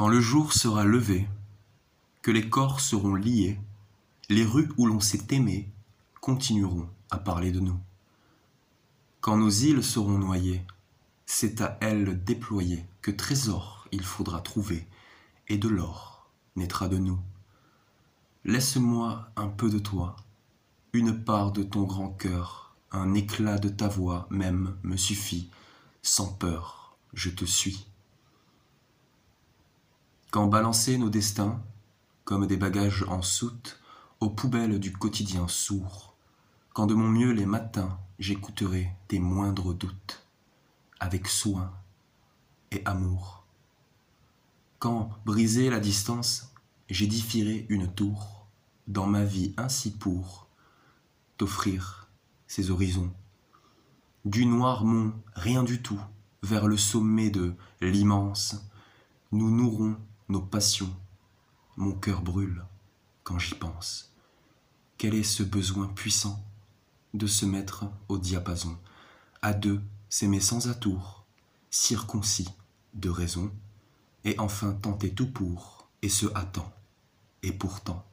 Quand le jour sera levé, que les corps seront liés, les rues où l'on s'est aimé continueront à parler de nous. Quand nos îles seront noyées, c'est à elles déployer que trésor il faudra trouver, et de l'or naîtra de nous. Laisse-moi un peu de toi, une part de ton grand cœur, un éclat de ta voix même me suffit, sans peur, je te suis. Quand balancer nos destins, comme des bagages en soute, aux poubelles du quotidien sourd, quand de mon mieux les matins j'écouterai tes moindres doutes, avec soin et amour. Quand, brisée la distance, j'édifierai une tour, dans ma vie ainsi pour t'offrir ces horizons. Du noir mont, rien du tout, vers le sommet de l'immense, nous nourrons nos passions. Mon cœur brûle quand j'y pense. Quel est ce besoin puissant de se mettre au diapason, à deux s'aimer sans atour, circoncis de raison, et enfin tenter tout pour, et se hâtant, et pourtant